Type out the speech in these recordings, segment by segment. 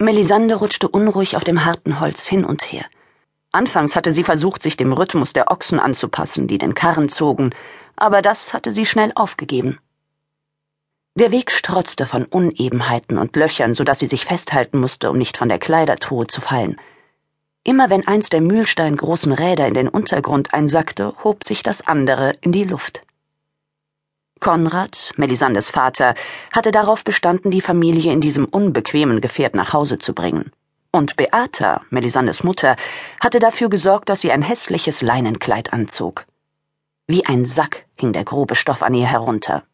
Melisande rutschte unruhig auf dem harten Holz hin und her. Anfangs hatte sie versucht, sich dem Rhythmus der Ochsen anzupassen, die den Karren zogen, aber das hatte sie schnell aufgegeben. Der Weg strotzte von Unebenheiten und Löchern, so dass sie sich festhalten musste, um nicht von der Kleidertruhe zu fallen. Immer wenn eins der mühlsteingroßen Räder in den Untergrund einsackte, hob sich das andere in die Luft. Konrad, Melisandes Vater, hatte darauf bestanden, die Familie in diesem unbequemen Gefährt nach Hause zu bringen. Und Beata, Melisandes Mutter, hatte dafür gesorgt, dass sie ein hässliches Leinenkleid anzog. Wie ein Sack hing der grobe Stoff an ihr herunter.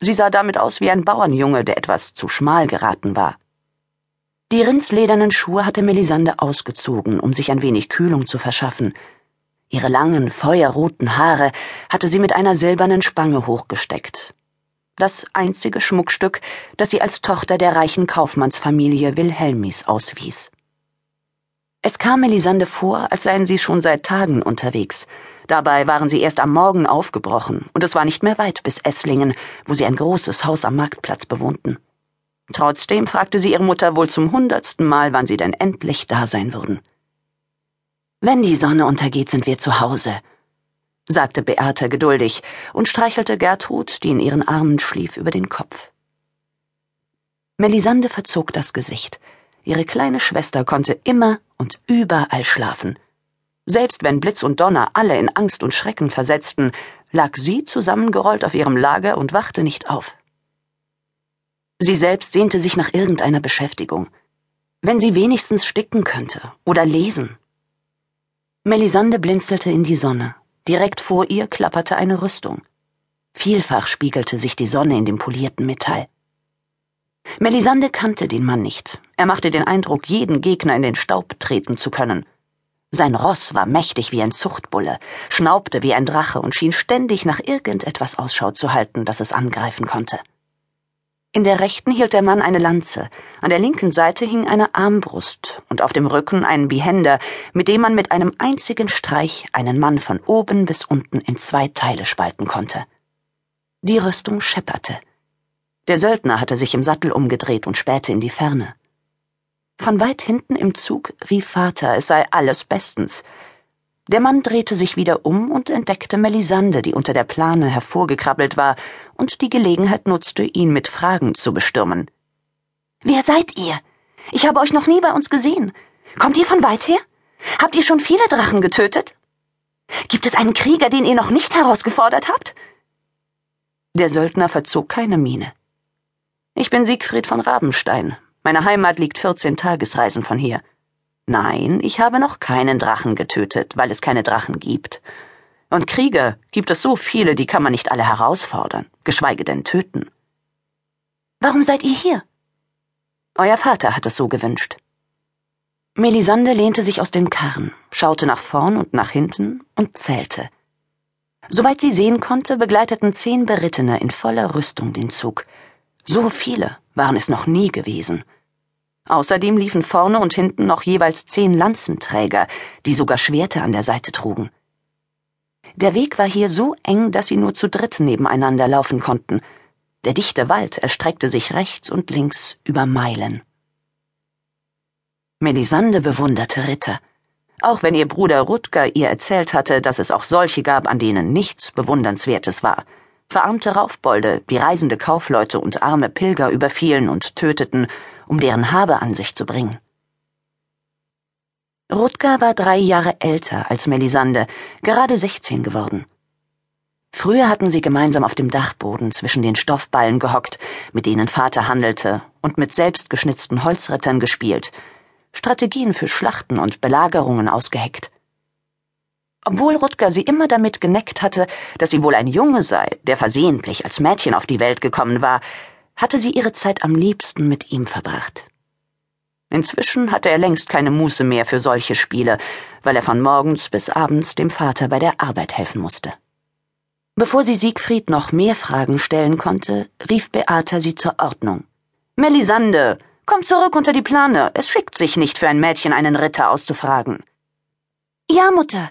Sie sah damit aus wie ein Bauernjunge, der etwas zu schmal geraten war. Die rindsledernen Schuhe hatte Melisande ausgezogen, um sich ein wenig Kühlung zu verschaffen. Ihre langen, feuerroten Haare hatte sie mit einer silbernen Spange hochgesteckt. Das einzige Schmuckstück, das sie als Tochter der reichen Kaufmannsfamilie Wilhelmis auswies. Es kam Melisande vor, als seien sie schon seit Tagen unterwegs. Dabei waren sie erst am Morgen aufgebrochen, und es war nicht mehr weit bis Esslingen, wo sie ein großes Haus am Marktplatz bewohnten. Trotzdem fragte sie ihre Mutter wohl zum hundertsten Mal, wann sie denn endlich da sein würden. Wenn die Sonne untergeht, sind wir zu Hause, sagte Beate geduldig und streichelte Gertrud, die in ihren Armen schlief, über den Kopf. Melisande verzog das Gesicht. Ihre kleine Schwester konnte immer und überall schlafen. Selbst wenn Blitz und Donner alle in Angst und Schrecken versetzten, lag sie zusammengerollt auf ihrem Lager und wachte nicht auf. Sie selbst sehnte sich nach irgendeiner Beschäftigung. Wenn sie wenigstens sticken könnte oder lesen. Melisande blinzelte in die Sonne. Direkt vor ihr klapperte eine Rüstung. Vielfach spiegelte sich die Sonne in dem polierten Metall. Melisande kannte den Mann nicht. Er machte den Eindruck, jeden Gegner in den Staub treten zu können. Sein Ross war mächtig wie ein Zuchtbulle, schnaubte wie ein Drache und schien ständig nach irgendetwas Ausschau zu halten, das es angreifen konnte. In der rechten hielt der Mann eine Lanze, an der linken Seite hing eine Armbrust und auf dem Rücken ein Behänder, mit dem man mit einem einzigen Streich einen Mann von oben bis unten in zwei Teile spalten konnte. Die Rüstung schepperte. Der Söldner hatte sich im Sattel umgedreht und spähte in die Ferne. Von weit hinten im Zug rief Vater, es sei alles bestens. Der Mann drehte sich wieder um und entdeckte Melisande, die unter der Plane hervorgekrabbelt war und die Gelegenheit nutzte, ihn mit Fragen zu bestürmen. Wer seid ihr? Ich habe euch noch nie bei uns gesehen. Kommt ihr von weit her? Habt ihr schon viele Drachen getötet? Gibt es einen Krieger, den ihr noch nicht herausgefordert habt? Der Söldner verzog keine Miene. Ich bin Siegfried von Rabenstein. Meine Heimat liegt 14 Tagesreisen von hier. Nein, ich habe noch keinen Drachen getötet, weil es keine Drachen gibt. Und Krieger gibt es so viele, die kann man nicht alle herausfordern, geschweige denn töten. Warum seid ihr hier? Euer Vater hat es so gewünscht. Melisande lehnte sich aus dem Karren, schaute nach vorn und nach hinten und zählte. Soweit sie sehen konnte, begleiteten zehn Berittene in voller Rüstung den Zug, so viele waren es noch nie gewesen. Außerdem liefen vorne und hinten noch jeweils zehn Lanzenträger, die sogar Schwerte an der Seite trugen. Der Weg war hier so eng, dass sie nur zu dritt nebeneinander laufen konnten. Der dichte Wald erstreckte sich rechts und links über Meilen. Melisande bewunderte Ritter. Auch wenn ihr Bruder Rutger ihr erzählt hatte, dass es auch solche gab, an denen nichts Bewundernswertes war – verarmte Raufbolde, die reisende Kaufleute und arme Pilger überfielen und töteten, um deren Habe an sich zu bringen. Rutger war drei Jahre älter als Melisande, gerade sechzehn geworden. Früher hatten sie gemeinsam auf dem Dachboden zwischen den Stoffballen gehockt, mit denen Vater handelte, und mit selbstgeschnitzten Holzrittern gespielt, Strategien für Schlachten und Belagerungen ausgeheckt. Obwohl Rutger sie immer damit geneckt hatte, dass sie wohl ein Junge sei, der versehentlich als Mädchen auf die Welt gekommen war, hatte sie ihre Zeit am liebsten mit ihm verbracht. Inzwischen hatte er längst keine Muße mehr für solche Spiele, weil er von morgens bis abends dem Vater bei der Arbeit helfen musste. Bevor sie Siegfried noch mehr Fragen stellen konnte, rief Beata sie zur Ordnung. Melisande, komm zurück unter die Plane. Es schickt sich nicht für ein Mädchen, einen Ritter auszufragen. Ja, Mutter,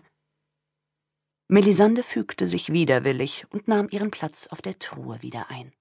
Melisande fügte sich widerwillig und nahm ihren Platz auf der Truhe wieder ein.